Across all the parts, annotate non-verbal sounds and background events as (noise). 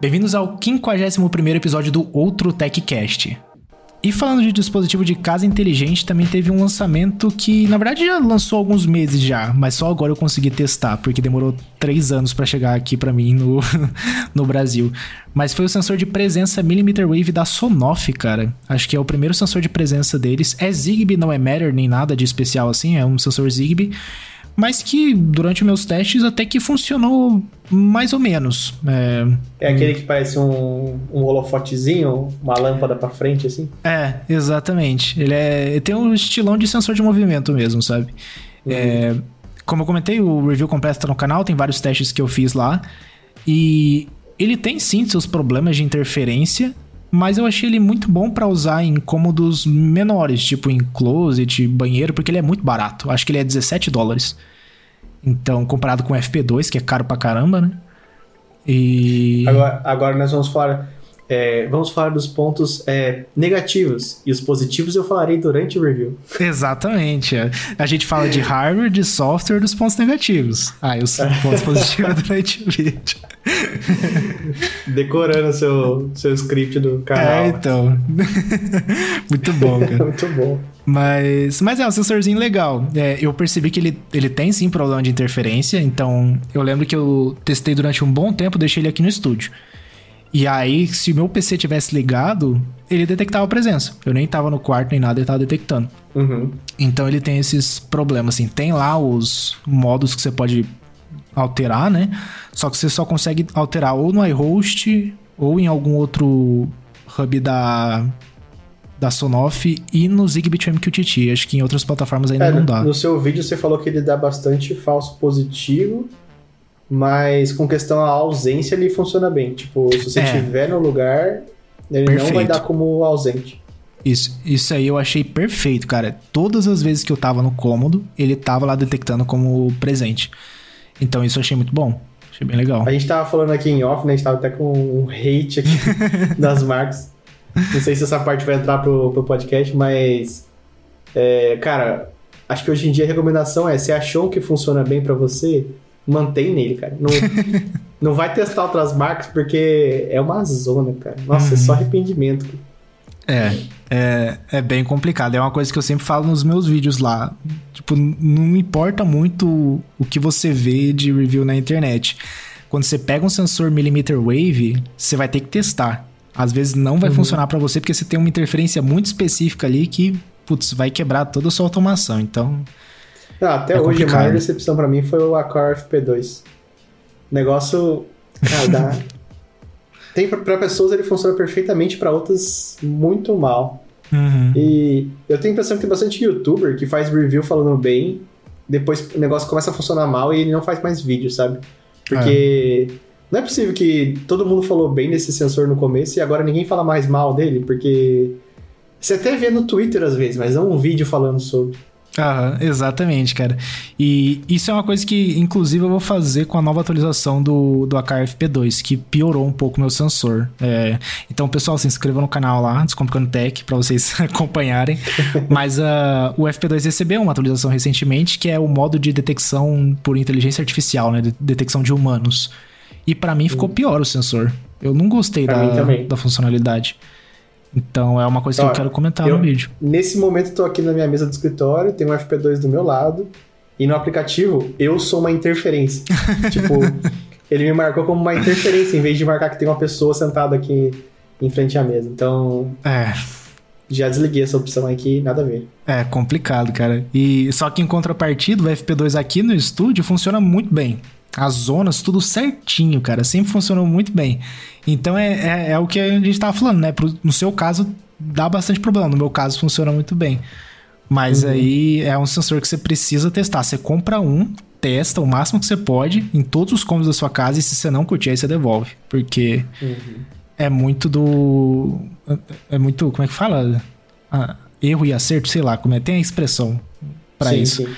Bem-vindos ao 51º episódio do Outro TechCast. E falando de dispositivo de casa inteligente, também teve um lançamento que, na verdade, já lançou alguns meses já, mas só agora eu consegui testar, porque demorou três anos para chegar aqui para mim no, (laughs) no Brasil. Mas foi o sensor de presença Millimeter Wave da Sonoff, cara. Acho que é o primeiro sensor de presença deles. É Zigbee, não é Matter nem nada de especial assim, é um sensor Zigbee mas que durante meus testes até que funcionou mais ou menos. É, é aquele que parece um, um holofotezinho, uma lâmpada para frente, assim? É, exatamente. Ele, é, ele tem um estilão de sensor de movimento mesmo, sabe? Uhum. É, como eu comentei, o review completo tá no canal, tem vários testes que eu fiz lá. E ele tem sim seus problemas de interferência, mas eu achei ele muito bom para usar em cômodos menores, tipo em closet, banheiro, porque ele é muito barato. Acho que ele é 17 dólares. Então, comparado com o FP2, que é caro pra caramba, né? E. Agora, agora nós vamos falar é, vamos falar dos pontos é, negativos e os positivos eu falarei durante o review. Exatamente. A gente fala de hardware, de software, dos pontos negativos. Ah, e os pontos positivos (laughs) durante o vídeo. Decorando seu, seu script do canal. É, então. (laughs) Muito bom, cara. (laughs) Muito bom. Mas, mas é um sensorzinho legal. É, eu percebi que ele, ele tem sim problema de interferência, então eu lembro que eu testei durante um bom tempo, deixei ele aqui no estúdio. E aí, se o meu PC tivesse ligado, ele detectava a presença. Eu nem tava no quarto nem nada, ele tava detectando. Uhum. Então ele tem esses problemas, assim. Tem lá os modos que você pode alterar, né? Só que você só consegue alterar ou no iHost ou em algum outro hub da da Sonoff e no Zigbee MQTT. Acho que em outras plataformas ainda é, não dá. No seu vídeo você falou que ele dá bastante falso positivo mas com questão à ausência ele funciona bem. Tipo, se você estiver é. no lugar, ele perfeito. não vai dar como ausente. Isso, isso aí eu achei perfeito, cara. Todas as vezes que eu tava no cômodo, ele tava lá detectando como presente. Então isso eu achei muito bom. Achei bem legal. A gente tava falando aqui em off, né? A gente tava até com um hate aqui (laughs) das marcas. Não sei se essa parte vai entrar pro, pro podcast, mas. É, cara, acho que hoje em dia a recomendação é: se achou que funciona bem para você, mantém nele, cara. Não, (laughs) não vai testar outras marcas porque é uma zona, cara. Nossa, uhum. é só uhum. arrependimento. É, é, é bem complicado. É uma coisa que eu sempre falo nos meus vídeos lá. Tipo, não importa muito o que você vê de review na internet. Quando você pega um sensor millimeter wave, você vai ter que testar. Às vezes não vai uhum. funcionar para você porque você tem uma interferência muito específica ali que, putz, vai quebrar toda a sua automação. Então, não, até é hoje a maior decepção para mim foi o Accor FP2. Negócio, cara, dá... (laughs) tem para pessoas ele funciona perfeitamente, para outras muito mal. Uhum. E eu tenho a impressão que tem bastante youtuber que faz review falando bem, depois o negócio começa a funcionar mal e ele não faz mais vídeo, sabe? Porque é. não é possível que todo mundo falou bem desse sensor no começo e agora ninguém fala mais mal dele, porque você até vê no Twitter às vezes, mas não um vídeo falando sobre. Aham, exatamente, cara. E isso é uma coisa que, inclusive, eu vou fazer com a nova atualização do, do AKFP2, que piorou um pouco meu sensor. É, então, pessoal, se inscreva no canal lá, Descomplicando Tech, para vocês (laughs) acompanharem. Mas uh, o FP2 recebeu uma atualização recentemente, que é o modo de detecção por inteligência artificial, né? De detecção de humanos. E para mim ficou pior o sensor. Eu não gostei da, da funcionalidade. Então é uma coisa que eu quero comentar eu, no vídeo. Nesse momento eu tô aqui na minha mesa do escritório, tem um FP2 do meu lado, e no aplicativo eu sou uma interferência. (laughs) tipo, ele me marcou como uma interferência, em vez de marcar que tem uma pessoa sentada aqui em frente à mesa. Então. É. Já desliguei essa opção aqui, nada a ver. É complicado, cara. E só que em contrapartida, o FP2 aqui no estúdio funciona muito bem. As zonas, tudo certinho, cara. Sempre funcionou muito bem. Então é, é, é o que a gente tava falando, né? Pro, no seu caso, dá bastante problema. No meu caso, funciona muito bem. Mas uhum. aí é um sensor que você precisa testar. Você compra um, testa o máximo que você pode em todos os cômodos da sua casa e se você não curtir, aí você devolve. Porque uhum. É muito do. É muito. Como é que fala? Ah, erro e acerto, sei lá, como é. Tem a expressão para isso. Sim.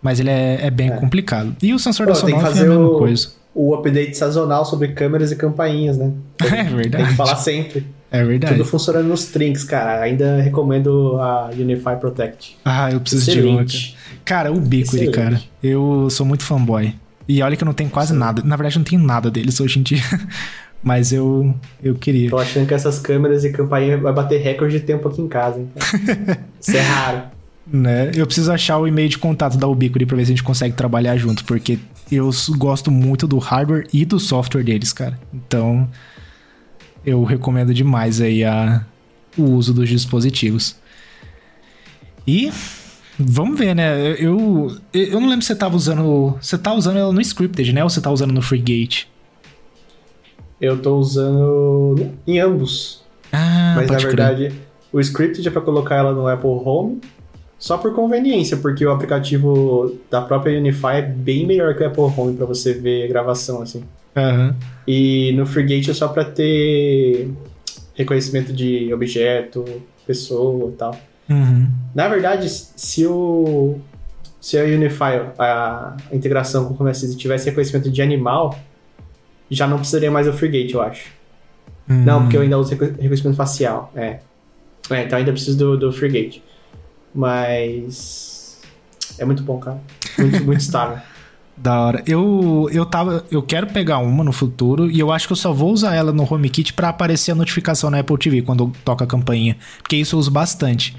Mas ele é, é bem é. complicado. E o sensor Pô, da Sonoff é a mesma o, coisa. O update sazonal sobre câmeras e campainhas, né? (laughs) é verdade. Tem que falar sempre. É verdade. Tudo funcionando nos trinks, cara. Ainda recomendo a Unify Protect. Ah, eu preciso Excelente. de uma. Cara, o Ubiquity, cara. Eu sou muito fanboy. E olha que eu não tenho quase Sim. nada. Na verdade, eu não tenho nada deles hoje em dia. (laughs) Mas eu, eu queria. Tô achando que essas câmeras e campainha vai bater recorde de tempo aqui em casa. Então. (laughs) Isso é raro. Né? Eu preciso achar o e-mail de contato da Ubiquity pra ver se a gente consegue trabalhar junto, porque eu gosto muito do hardware e do software deles, cara. Então, eu recomendo demais aí a, o uso dos dispositivos. E vamos ver, né? Eu, eu não lembro se você tava usando. Você tá usando ela no Scripted, né? Ou você tá usando no FreeGate? Eu tô usando em ambos. Ah, Mas na pode crer. verdade, o Scripted é pra colocar ela no Apple Home só por conveniência, porque o aplicativo da própria Unify é bem melhor que o Apple Home pra você ver gravação assim. Aham. E no FreeGate é só pra ter reconhecimento de objeto, pessoa e tal. Uhum. Na verdade, se o se a Unify, a, a integração com o Home Assistant tivesse reconhecimento de animal, já não precisaria mais do FreeGate, eu acho. Hum. Não, porque eu ainda uso reco- reconhecimento facial. É. É, então ainda preciso do, do FreeGate. Mas. É muito bom, cara. Muito, (laughs) muito estável. Da hora. Eu, eu tava. Eu quero pegar uma no futuro e eu acho que eu só vou usar ela no HomeKit pra aparecer a notificação na Apple TV quando toca a campainha. Porque isso eu uso bastante.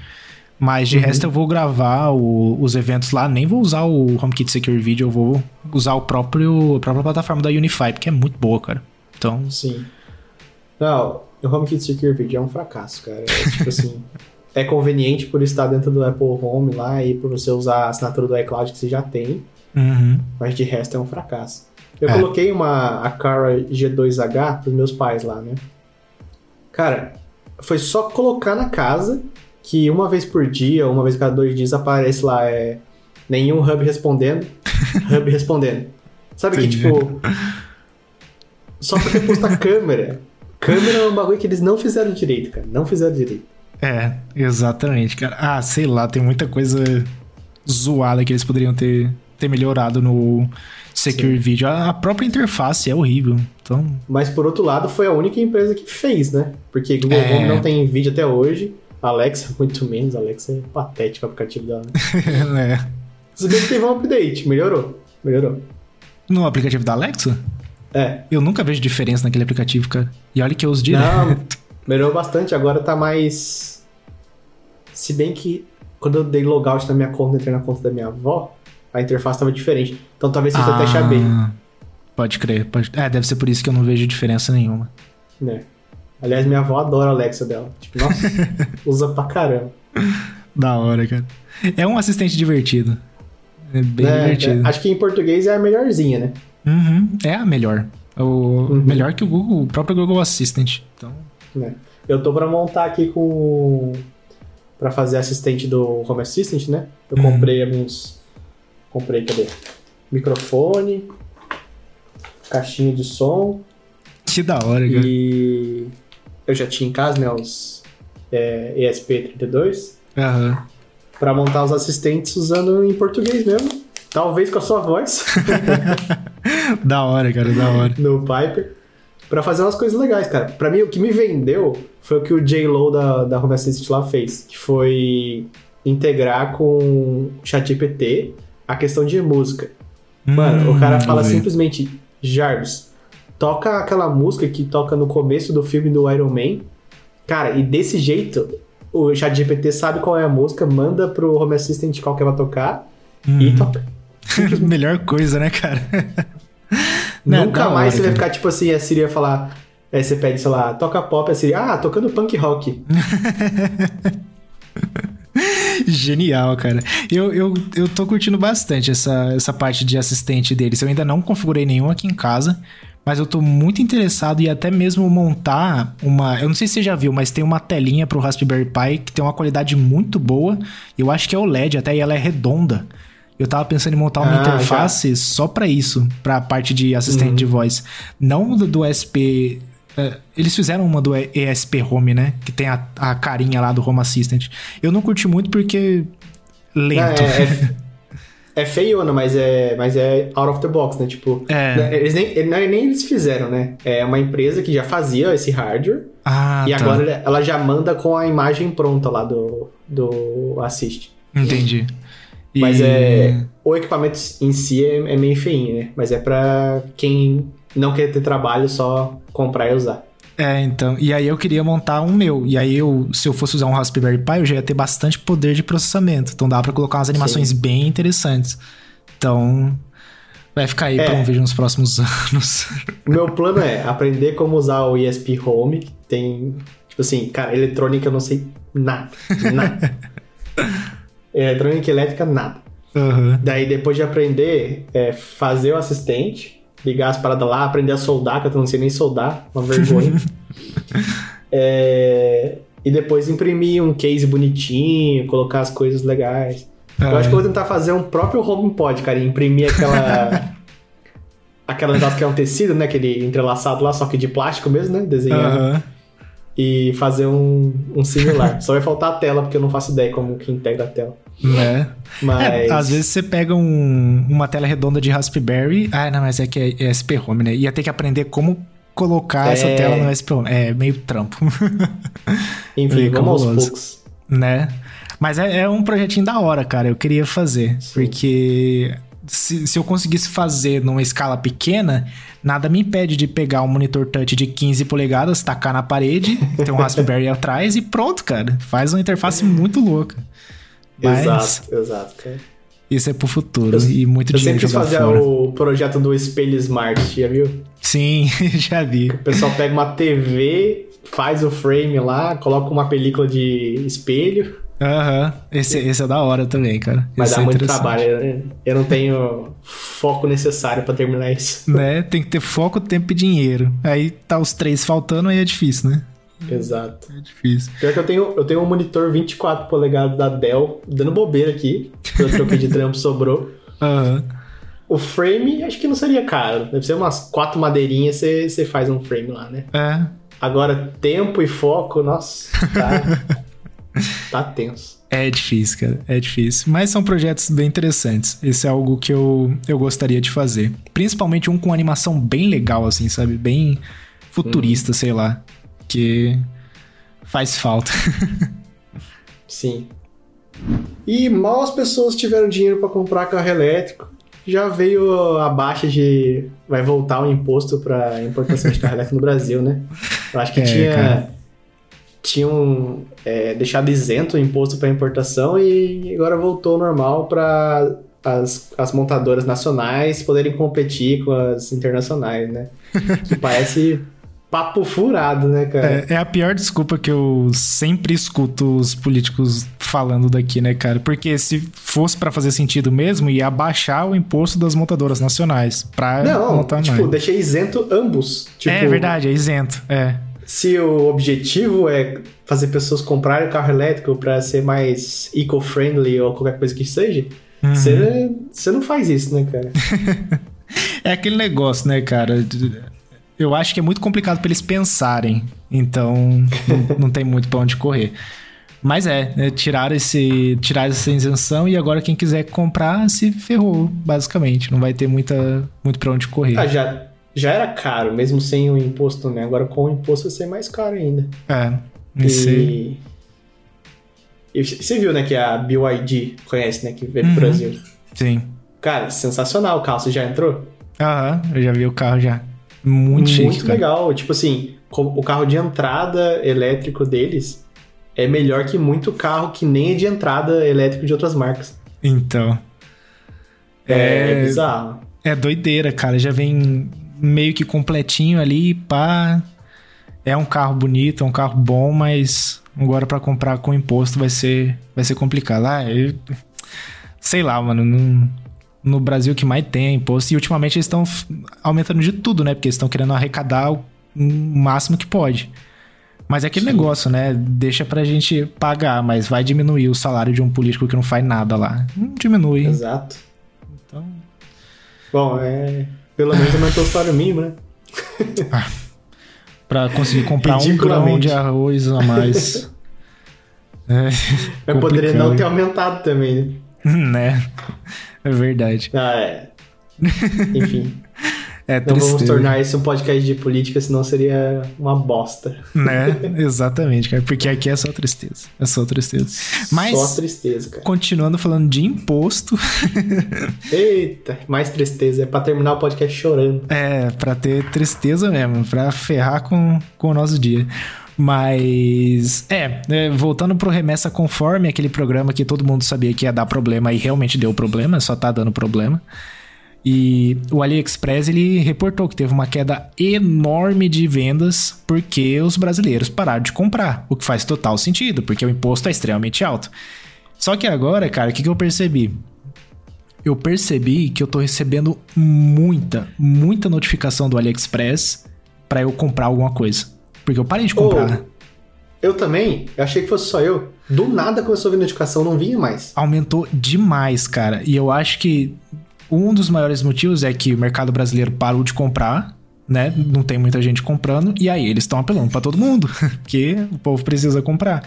Mas de Uhum. resto eu vou gravar o- os eventos lá, nem vou usar o HomeKit Secure Video, eu vou usar o próprio, a própria plataforma da Unify, porque é muito boa, cara. Então, Sim. Não, o HomeKit Secure Video é um fracasso, cara. É tipo assim. (laughs) É conveniente por estar dentro do Apple Home lá e por você usar a assinatura do iCloud que você já tem, uhum. mas de resto é um fracasso. Eu É. coloquei uma a Cara G2H pros meus pais lá, né? Cara, foi só colocar na casa que uma vez por dia, uma vez a cada dois dias aparece lá é nenhum hub respondendo, (laughs) hub respondendo. Sabe que Entendi. tipo só porque posta câmera. Câmera é um bagulho que eles não fizeram direito, cara. Não fizeram direito. É, exatamente, cara. Ah, sei lá, tem muita coisa zoada que eles poderiam ter, ter melhorado no Secure Video. A, a própria interface é horrível. Então, Mas por outro lado, foi a única empresa que fez, né? Porque Google É. Home não tem vídeo até hoje. Alexa, muito menos. Alexa é patético o aplicativo dela. né? (laughs) é. Se bem que teve um update, melhorou. Melhorou. No aplicativo da Alexa, É. eu nunca vejo diferença naquele aplicativo, cara. E olha que eu uso direto. Não, (laughs) melhorou bastante. Agora tá mais. Se bem que quando eu dei logout na minha conta, entrei na conta da minha avó, a interface tava diferente. Então talvez seja até AB, Ah, Pode crer. Pode... É, deve ser por isso que eu não vejo diferença nenhuma. né? Aliás, minha avó adora a Alexa dela. Tipo, nossa, (laughs) usa pra caramba. Da hora, cara. É um assistente divertido. É bem É, divertido. é, acho que em português é a melhorzinha, né? Uhum, é a melhor. O Uhum. Melhor que o Google, o próprio Google Assistant. Então, né? Eu tô pra montar aqui com. pra fazer assistente do Home Assistant, né? Eu Uhum. comprei alguns. Comprei, cadê? Microfone, caixinha de som que da hora, cara. e. Eu já tinha em casa, né? Os é, ESP32. Aham. Pra montar os assistentes usando em português mesmo. Talvez com a sua voz (laughs) Da hora, cara, da hora. no Piper. Pra fazer umas coisas legais, cara. Pra mim, o que me vendeu foi o que o J-Lo da, da Home Assistant lá fez. Que foi integrar com o ChatGPT a questão de música. Mano, Hum, o cara fala simplesmente, Jarvis, toca aquela música que toca no começo do filme do Iron Man. Cara, e desse jeito, o ChatGPT sabe qual é a música, manda pro Home Assistant qual que ela vai tocar e Uhum. toca. (laughs) Melhor coisa, né, cara? (laughs) Não, Nunca mais hora, você vai ficar tipo assim, a Siri vai falar. Aí você pede, sei lá, toca pop, a Siri, ah, tocando punk rock. (laughs) Genial, cara. Eu, eu, eu tô curtindo bastante essa, essa parte de assistente deles. Eu ainda não configurei nenhum aqui em casa, mas eu tô muito interessado em até mesmo montar uma. Eu não sei se você já viu, mas tem uma telinha pro Raspberry Pi que tem uma qualidade muito boa. Eu acho que é OLED até e ela é redonda. Eu tava pensando em montar uma Ah, interface só pra isso, pra parte de assistente Uhum. de voz. Não do, do SP. é, eles fizeram uma do ESP Home, né? Que tem a, a carinha lá do Home Assistant. Eu não curti muito porque. Lento. É, é, (laughs) é feiona, mas é, mas é out of the box, né? Tipo, É. né, eles nem, é nem eles fizeram, né? É uma empresa que já fazia esse hardware Ah, e tá. agora ela já manda com a imagem pronta lá do, do Assist. Entendi. (laughs) Mas E- é. O equipamento em si é, é meio feinho, né? Mas é pra quem não querer ter trabalho, só comprar e usar. É, então. E aí eu queria montar um meu. E aí eu, se eu fosse usar um Raspberry Pi, eu já ia ter bastante poder de processamento. Então dá para colocar umas animações Sim. bem interessantes. Então, vai ficar aí é. para um vídeo nos próximos (laughs) anos. Meu plano é aprender como usar o ESP Home. Tem, tipo assim, cara, eletrônica eu não sei nada. Nada. (laughs) eletrônica elétrica, nada. Uhum. Daí, depois de aprender, é, fazer o assistente ligar as paradas lá, aprender a soldar, que eu não sei nem soldar, uma vergonha. (laughs) é, e depois imprimir um case bonitinho, colocar as coisas legais. Ah, eu acho que eu vou tentar fazer um próprio HomePod, cara, e imprimir aquela. (laughs) aquela negócio que é um tecido, né? Aquele entrelaçado lá, só que de plástico mesmo, né? Desenhando. E fazer um, um similar. só vai faltar a tela, porque eu não faço ideia como que integra a tela. Né? Mas... É, às vezes você pega um, uma tela redonda de Raspberry. Ah, não, mas é que é, é SP Home, né? Ia ter que aprender como colocar é... essa tela no SP Home. É meio trampo. (laughs) Enfim, vamos aos poucos. Né? Mas é, é, um projetinho da hora, cara. Eu queria fazer. Sim. Porque se, se eu conseguisse fazer numa escala pequena, nada me impede de pegar um monitor touch de 15 polegadas, tacar na parede, ter um Raspberry (laughs) atrás e pronto, cara. Faz uma interface muito louca. Mas exato, exato, cara. Isso é pro futuro eu, e muito dinheiro Eu sempre quis fazer fora. o projeto do espelho Smart, já viu? Sim, (laughs) já vi. O pessoal pega uma TV, faz o frame lá, coloca uma película de espelho. Aham, uhum. esse, esse é da hora também, cara. Mas esse dá é muito trabalho. Eu não tenho foco necessário para terminar isso. Né? Tem que ter foco, tempo e dinheiro. Aí tá os três faltando, aí é difícil, né? Exato. É difícil. Pior que eu tenho, eu tenho um monitor 24 polegadas da Dell, dando bobeira aqui, eu troquei de trampo, sobrou. (laughs) Uhum. O frame, acho que não seria caro. Deve ser umas quatro madeirinhas, você faz um frame lá, né? É. Agora, tempo e foco, nossa, tá, (laughs) tá tenso. É difícil, cara. É difícil. Mas são projetos bem interessantes. Esse é algo que eu, eu gostaria de fazer. Principalmente um com animação bem legal, assim, sabe? Bem futurista, hum. sei lá porque faz falta. (laughs) Sim. E mal as pessoas tiveram dinheiro para comprar carro elétrico, já veio a baixa de. Vai voltar o imposto para importação de carro elétrico no Brasil, né? Eu acho que (laughs) é, tinha. Tinham é, deixado isento o imposto para importação e agora voltou normal para as, as montadoras nacionais poderem competir com as internacionais, né? (laughs) Que parece papo furado, né, cara? É, é, a pior desculpa que eu sempre escuto os políticos falando daqui, né, cara? Porque se fosse para fazer sentido mesmo, ia abaixar o imposto das montadoras nacionais pra Não, montar tipo, mais. deixei isento ambos. Tipo, é verdade, é isento, é. Se o objetivo é fazer pessoas comprarem carro elétrico para ser mais eco-friendly ou qualquer coisa que seja, uhum. você uhum. não faz isso, né, cara? (laughs) é aquele negócio, né, cara? eu acho que é muito complicado para eles pensarem. Então, não, (laughs) tem muito para onde correr. Mas é, é tirar, esse, tirar essa isenção e agora quem quiser comprar se ferrou, basicamente. Não vai ter muita, muito para onde correr. Ah, já, já era caro, mesmo sem o imposto, né? Agora com o imposto vai ser mais caro ainda. É, e... e você viu, né, que a BYD conhece, né, que veio pro uhum. Brasil. Sim. Cara, sensacional o carro. Você já entrou? Aham, eu já vi o carro já. Muito chique, Muito legal. Tipo assim, o carro de entrada elétrico deles é melhor que muito carro que nem é de entrada elétrico de outras marcas. Então. É, é bizarro. É doideira, cara. Já vem meio que completinho ali, pá. É um carro bonito, é um carro bom, mas agora para comprar com imposto vai ser, vai ser complicado. Ah, eu, sei lá, mano. Não, no Brasil que mais tem imposto. E ultimamente eles estão aumentando de tudo, né? Porque eles estão querendo arrecadar o máximo que pode. Mas é aquele Sim. negócio, né? Deixa pra gente pagar, mas vai diminuir o salário de um político que não faz nada lá. Não diminui. Exato. Então. Bom, é. Pelo menos aumentou o salário mínimo, né? ah, pra conseguir comprar um grão de arroz a mais. (laughs) é, Mas poderia não ter aumentado também, né? (laughs) né? É verdade. Ah, é. Enfim. (laughs) É Não vamos tristeza. tornar esse um podcast de política, senão seria uma bosta. Né? (laughs) Exatamente, cara. Porque aqui é só tristeza. É só tristeza. Mas, Só tristeza, cara. continuando falando de imposto, (laughs) Eita, mais tristeza. É pra terminar o podcast chorando. é pra ter tristeza mesmo, pra ferrar com, com o nosso dia. Mas, é, é, voltando pro Remessa Conforme, aquele programa que todo mundo sabia que ia dar problema e realmente deu problema, só tá dando problema. E o AliExpress ele reportou que teve uma queda enorme de vendas porque os brasileiros pararam de comprar, o que faz total sentido, porque o imposto é extremamente alto. Só que agora, cara, o que, que eu percebi? Eu percebi que eu tô recebendo muita, muita notificação do AliExpress pra eu comprar alguma coisa. Porque eu parei de comprar, né? Eu também, eu achei que fosse só eu. Do nada começou a vir notificação, não vinha mais. aumentou demais, cara. E eu acho que um dos maiores motivos é que o mercado brasileiro parou de comprar, né? Não tem muita gente comprando, e aí eles estão apelando pra todo mundo, (laughs) porque o povo precisa comprar.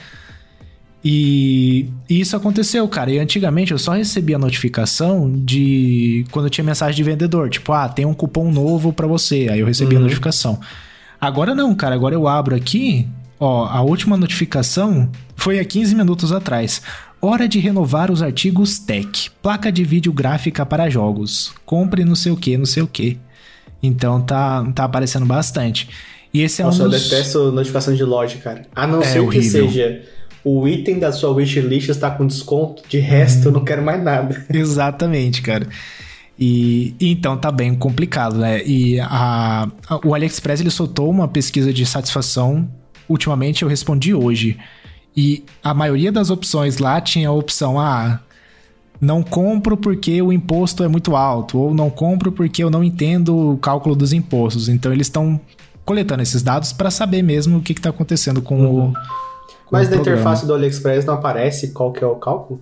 E e isso aconteceu, cara. E antigamente eu só recebia notificação de quando tinha mensagem de vendedor, tipo, ah, tem um cupom novo pra você. Aí eu recebia a Uhum. notificação. Agora não, cara. Agora eu abro aqui, ó, a última notificação foi há 15 minutos atrás. Hora de renovar os artigos Tech. Placa de vídeo gráfica para jogos. Compre não sei o que, não sei o que. Então tá, tá aparecendo bastante. E esse é Nossa, um eu dos... detesto notificação de loja, cara. A não É ser horrível. que seja o item da sua wishlist está com desconto, de resto eu não quero mais nada. (laughs) Exatamente, cara. E e então tá bem complicado, né? E a, a- o AliExpress ele soltou uma pesquisa de satisfação. Ultimamente eu respondi hoje. E a maioria das opções lá tinha a opção: ah, não compro porque o imposto é muito alto, ou não compro porque eu não entendo o cálculo dos impostos. Então eles estão coletando esses dados para saber mesmo o que está acontecendo com o. com Mas o na programa. interface do AliExpress não aparece qual que é o cálculo?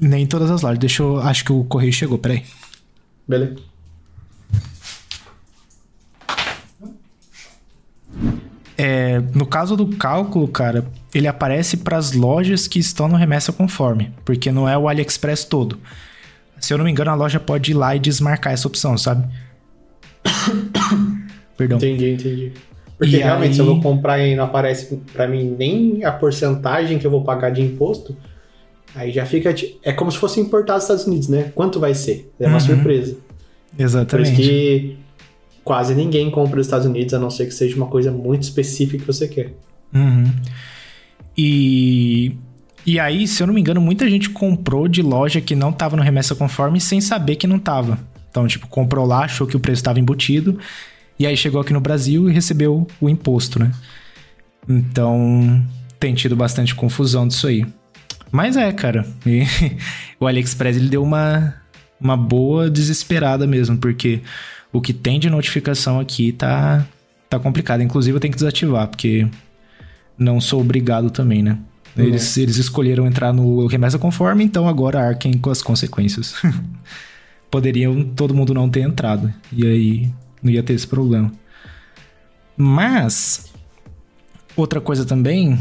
Nem todas as lojas. Deixa eu. Acho que o correio chegou, peraí. Beleza. É, no caso do cálculo, cara, ele aparece para as lojas que estão no remessa conforme, porque não é o AliExpress todo. Se eu não me engano, a loja pode ir lá e desmarcar essa opção, sabe? (coughs) Perdão. Entendi, entendi. Porque E realmente, aí- se eu vou comprar e não aparece pra mim nem a porcentagem que eu vou pagar de imposto, aí já fica. É como se fosse importado dos Estados Unidos, né? Quanto vai ser? É uma Uhum. surpresa. Por isso Exatamente. que quase ninguém compra nos Estados Unidos, a não ser que seja uma coisa muito específica que você quer. Uhum. E. E aí, se eu não me engano, muita gente comprou de loja que não tava no remessa conforme sem saber que não tava. Então, tipo, comprou lá, achou que o preço estava embutido, e aí chegou aqui no Brasil e recebeu o imposto, né? Então, tem tido bastante confusão disso aí. Mas é, cara. E (laughs) o AliExpress ele deu uma, uma boa desesperada mesmo, porque o que tem de notificação aqui tá, tá complicado. Inclusive, eu tenho que desativar, porque não sou obrigado também, né? Eles, eles escolheram entrar no remessa conforme, então agora arquem com as consequências. (laughs) Poderiam todo mundo não ter entrado. E aí não ia ter esse problema. Mas, outra coisa também,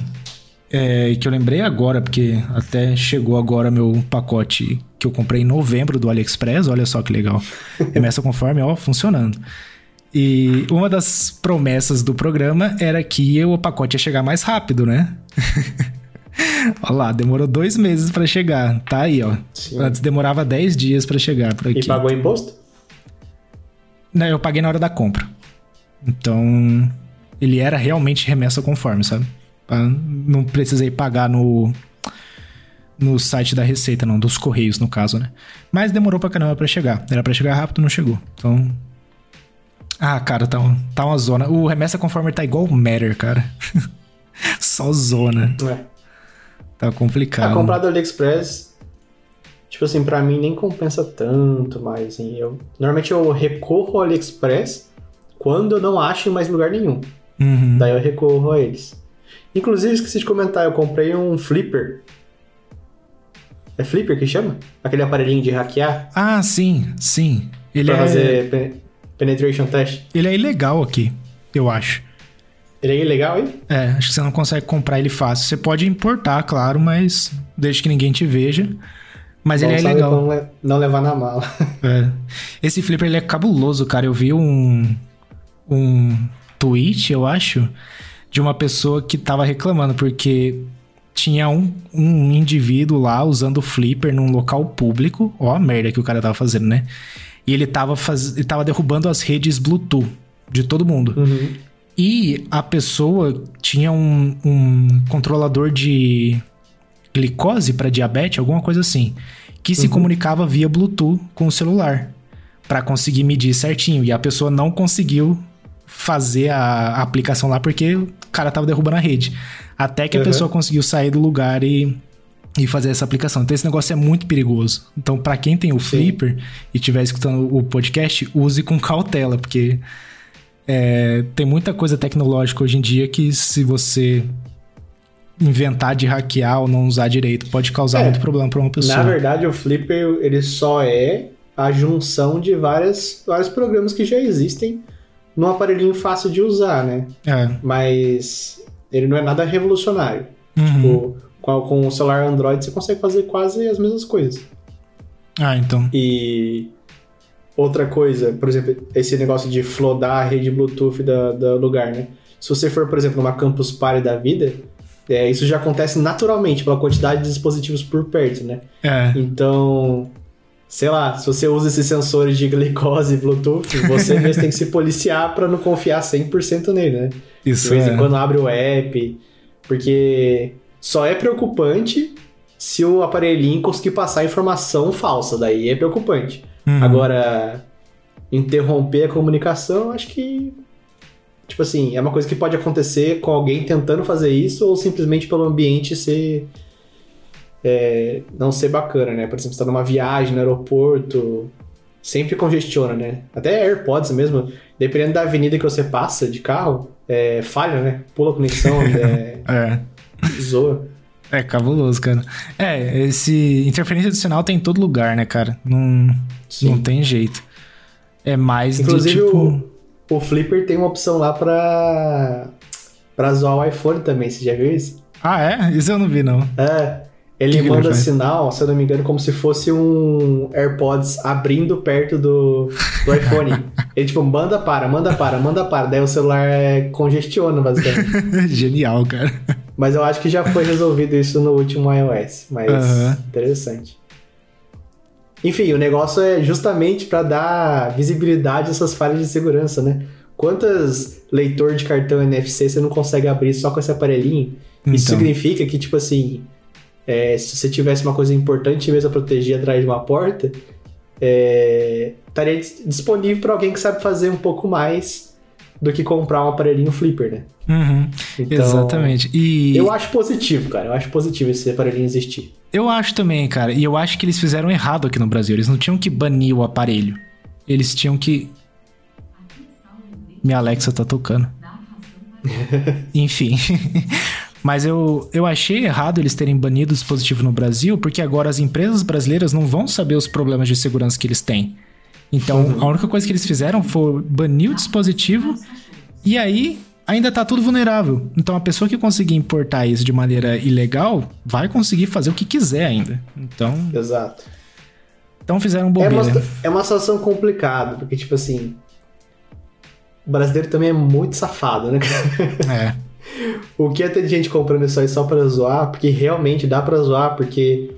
é, que eu lembrei agora, porque até chegou agora meu pacote que eu comprei em novembro do AliExpress, olha só que legal. (laughs) Remessa conforme, ó, funcionando. E uma das promessas do programa era que o pacote ia chegar mais rápido, né? (laughs) Olha lá, demorou dois meses pra chegar. Tá aí, ó. Sim. Antes demorava 10 dias pra chegar por aqui. E pagou imposto? Não, eu paguei na hora da compra. Então, ele era realmente remessa conforme, sabe? Ah, Não precisei pagar no no site da Receita, não, dos Correios, no caso, né? Mas demorou pra caramba pra chegar. Era pra chegar rápido, não chegou. Então. Ah, cara, tá, um- tá uma zona. O remessa conforme tá igual o Matter, cara. (laughs) Só zona. É. Tá complicado. A comprar do AliExpress, tipo assim, pra mim nem compensa tanto mais. Eu, normalmente eu recorro ao AliExpress quando eu não acho em mais lugar nenhum. Uhum. Daí eu recorro a eles. Inclusive, esqueci de comentar, eu comprei um flipper. É flipper que chama? Aquele aparelhinho de hackear Ah, sim, sim. Ele pra é, fazer penetration test. ele é ilegal aqui, eu acho. Ele é legal aí? É, acho que você não consegue comprar ele fácil. Você pode importar, claro, mas desde que ninguém te veja. Mas ele é legal. le- não levar na mala. (laughs) É. Esse flipper ele é cabuloso, cara. Eu vi um um tweet, eu acho, de uma pessoa que tava reclamando porque tinha um, um indivíduo lá usando o flipper num local público. Ó a merda que o cara tava fazendo, né? E ele tava, faz... ele tava derrubando as redes Bluetooth de todo mundo. Uhum. E a pessoa tinha um, um controlador de glicose para diabetes, alguma coisa assim, que se comunicava via Bluetooth com o celular para conseguir medir certinho. E a pessoa não conseguiu fazer a, a aplicação lá porque o cara tava derrubando a rede. Até que a Uhum. pessoa conseguiu sair do lugar e, e fazer essa aplicação. Então esse negócio é muito perigoso. Então para quem tem o Flipper e estiver escutando o podcast, use com cautela, porque é, tem muita coisa tecnológica hoje em dia que se você inventar de hackear ou não usar direito, pode causar É, muito problema para uma pessoa. Na verdade, o Flipper ele só é a junção de várias, vários programas que já existem num aparelhinho fácil de usar, né? É. Mas ele não é nada revolucionário. Uhum. Tipo, com, o celular Android você consegue fazer quase as mesmas coisas. Ah, então. E outra coisa, por exemplo, esse negócio de flodar a rede Bluetooth da, do lugar, né? Se você for, por exemplo, numa Campus Party da vida, é, isso já acontece naturalmente pela quantidade de dispositivos por perto, né? É. Então, sei lá, se você usa esses sensores de glicose e Bluetooth, você (laughs) mesmo tem que se policiar para não confiar 100% nele, né? De Isso vez é. em quando abre o app, porque só é preocupante se o aparelhinho conseguir passar informação falsa, daí é preocupante. Uhum. Agora, interromper a comunicação, acho que. Tipo assim, é uma coisa que pode acontecer com alguém tentando fazer isso ou simplesmente pelo ambiente ser. é, não ser bacana, né? Por exemplo, você tá numa viagem no aeroporto, sempre congestiona, né? Até AirPods mesmo, dependendo da avenida que você passa de carro, é, falha, né? Pula a conexão, (laughs) é, É. zoa. É cabuloso, cara. É, esse interferência de sinal tem em todo lugar, né, cara? Não, Sim. não tem jeito. É mais Inclusive, do tipo. o, o Flipper tem uma opção lá pra, pra zoar o iPhone também, você já viu isso? Ah, é? Isso eu não vi, não. É. Ele Que que ele manda sinal, se eu não me engano, como se fosse um AirPods abrindo perto do, do iPhone. (laughs) Ele, tipo, manda para, manda para, manda para. Daí o celular é, congestiona, basicamente. (laughs) Genial, cara. Mas eu acho que já foi resolvido isso no último iOS. Mas Aham. interessante. Enfim, o negócio é justamente para dar visibilidade a essas falhas de segurança, né? Quantas leitor de cartão NFC você não consegue abrir só com esse aparelhinho? Isso Então. significa que, tipo assim, é, se você tivesse uma coisa importante mesmo a proteger atrás de uma porta, é, estaria dis- disponível para alguém que sabe fazer um pouco mais do que comprar um aparelhinho flipper, né? Uhum, Então, exatamente. E Eu acho positivo, cara. Eu acho positivo esse aparelhinho existir. eu acho também, cara. E eu acho que eles fizeram errado aqui no Brasil. Eles não tinham que banir o aparelho. Eles tinham que. Minha Alexa tá tocando. (laughs) Enfim. Mas eu, eu achei errado eles terem banido o dispositivo no Brasil, porque agora as empresas brasileiras não vão saber os problemas de segurança que eles têm. Então, a única coisa que eles fizeram foi banir o dispositivo e aí ainda tá tudo vulnerável. Então, a pessoa que conseguir importar isso de maneira ilegal vai conseguir fazer o que quiser ainda. Então, Exato. então fizeram É bobeira. uma, é uma situação complicada, porque, tipo assim. O brasileiro também é muito safado, né? É. (laughs) O que é ter gente comprando isso aí só pra zoar, porque realmente dá pra zoar, porque.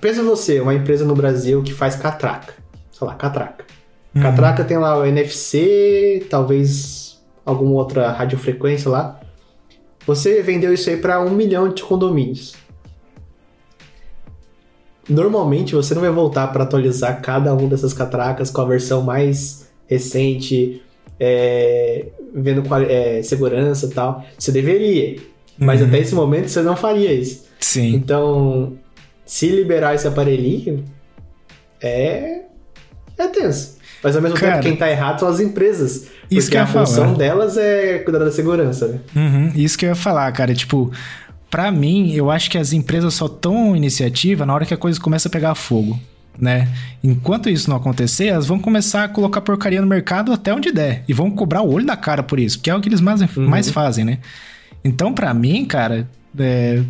Pensa você, uma empresa no Brasil que faz catraca. Sei lá, catraca. Uhum. Catraca tem lá o NFC, talvez alguma outra radiofrequência lá. Você vendeu isso aí pra um milhão de condomínios. Normalmente você não vai voltar para atualizar cada uma dessas catracas com a versão mais recente, é, vendo é, segurança e tal. Você deveria, mas Uhum. até esse momento você não faria isso. Sim. Então, se liberar esse aparelhinho, é, é tenso. Mas ao mesmo Cara, tempo, quem tá errado são as empresas. isso porque que eu a ia falar. função delas é cuidar da segurança, né? Uhum, isso que eu ia falar, cara. Tipo, pra mim, eu acho que as empresas só tomam iniciativa na hora que a coisa começa a pegar fogo, né? Enquanto isso não acontecer, elas vão começar a colocar porcaria no mercado até onde der. E vão cobrar o olho da cara por isso, porque é o que eles mais, mais fazem, né? Então, pra mim, cara, é,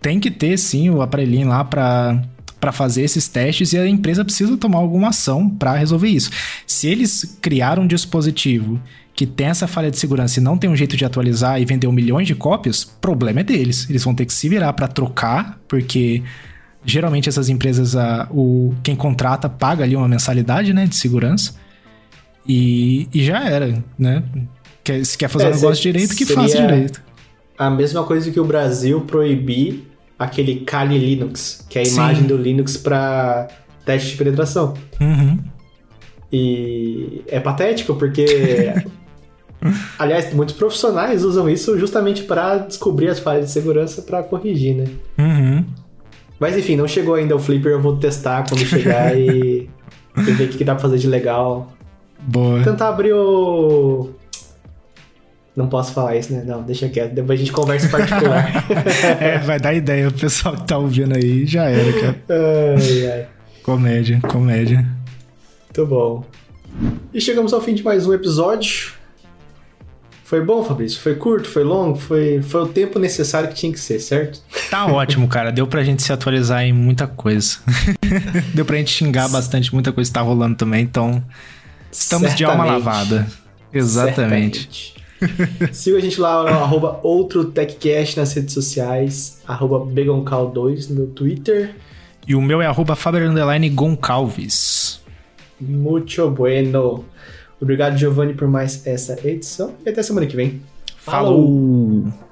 tem que ter sim o aparelhinho lá pra para fazer esses testes e a empresa precisa tomar alguma ação para resolver isso. Se eles criaram um dispositivo que tem essa falha de segurança e não tem um jeito de atualizar e vender um milhões de cópias, problema é deles. Eles vão ter que se virar para trocar, porque geralmente essas empresas, a, o, quem contrata paga ali uma mensalidade né, de segurança. E, e já era, né? Quer, se quer fazer é, um negócio direito, que faça direito. A mesma coisa que o Brasil proibir aquele Kali Linux, que é a Sim. imagem do Linux para teste de penetração. Uhum. E é patético porque (laughs) Aliás, muitos profissionais usam isso justamente para descobrir as falhas de segurança para corrigir, né? Uhum. Mas enfim, não chegou ainda o Flipper, eu vou testar quando chegar e, e (laughs) ver o que dá pra fazer de legal. Boa. Vou tentar abrir o. Não posso falar isso, né? Não, deixa quieto. Depois a gente conversa em particular. (laughs) é, vai dar ideia. O pessoal que tá ouvindo aí já era, cara. Ai, ai. Comédia, comédia. Muito bom. E chegamos ao fim de mais um episódio. Foi bom, Fabrício? Foi curto? Foi longo? Foi, foi o tempo necessário que tinha que ser, certo? Tá ótimo, cara. Deu pra gente se atualizar em muita coisa. (laughs) Deu pra gente xingar bastante muita coisa que tá rolando também, então estamos Certamente. de alma lavada. Exatamente. Siga a gente lá no arroba outro TechCast nas redes sociais, arroba Begoncal2 no meu Twitter. E o meu é arroba Faber Goncalves. Muito bueno. Obrigado, Giovanni, por mais essa edição. E até semana que vem. Falou. Falou.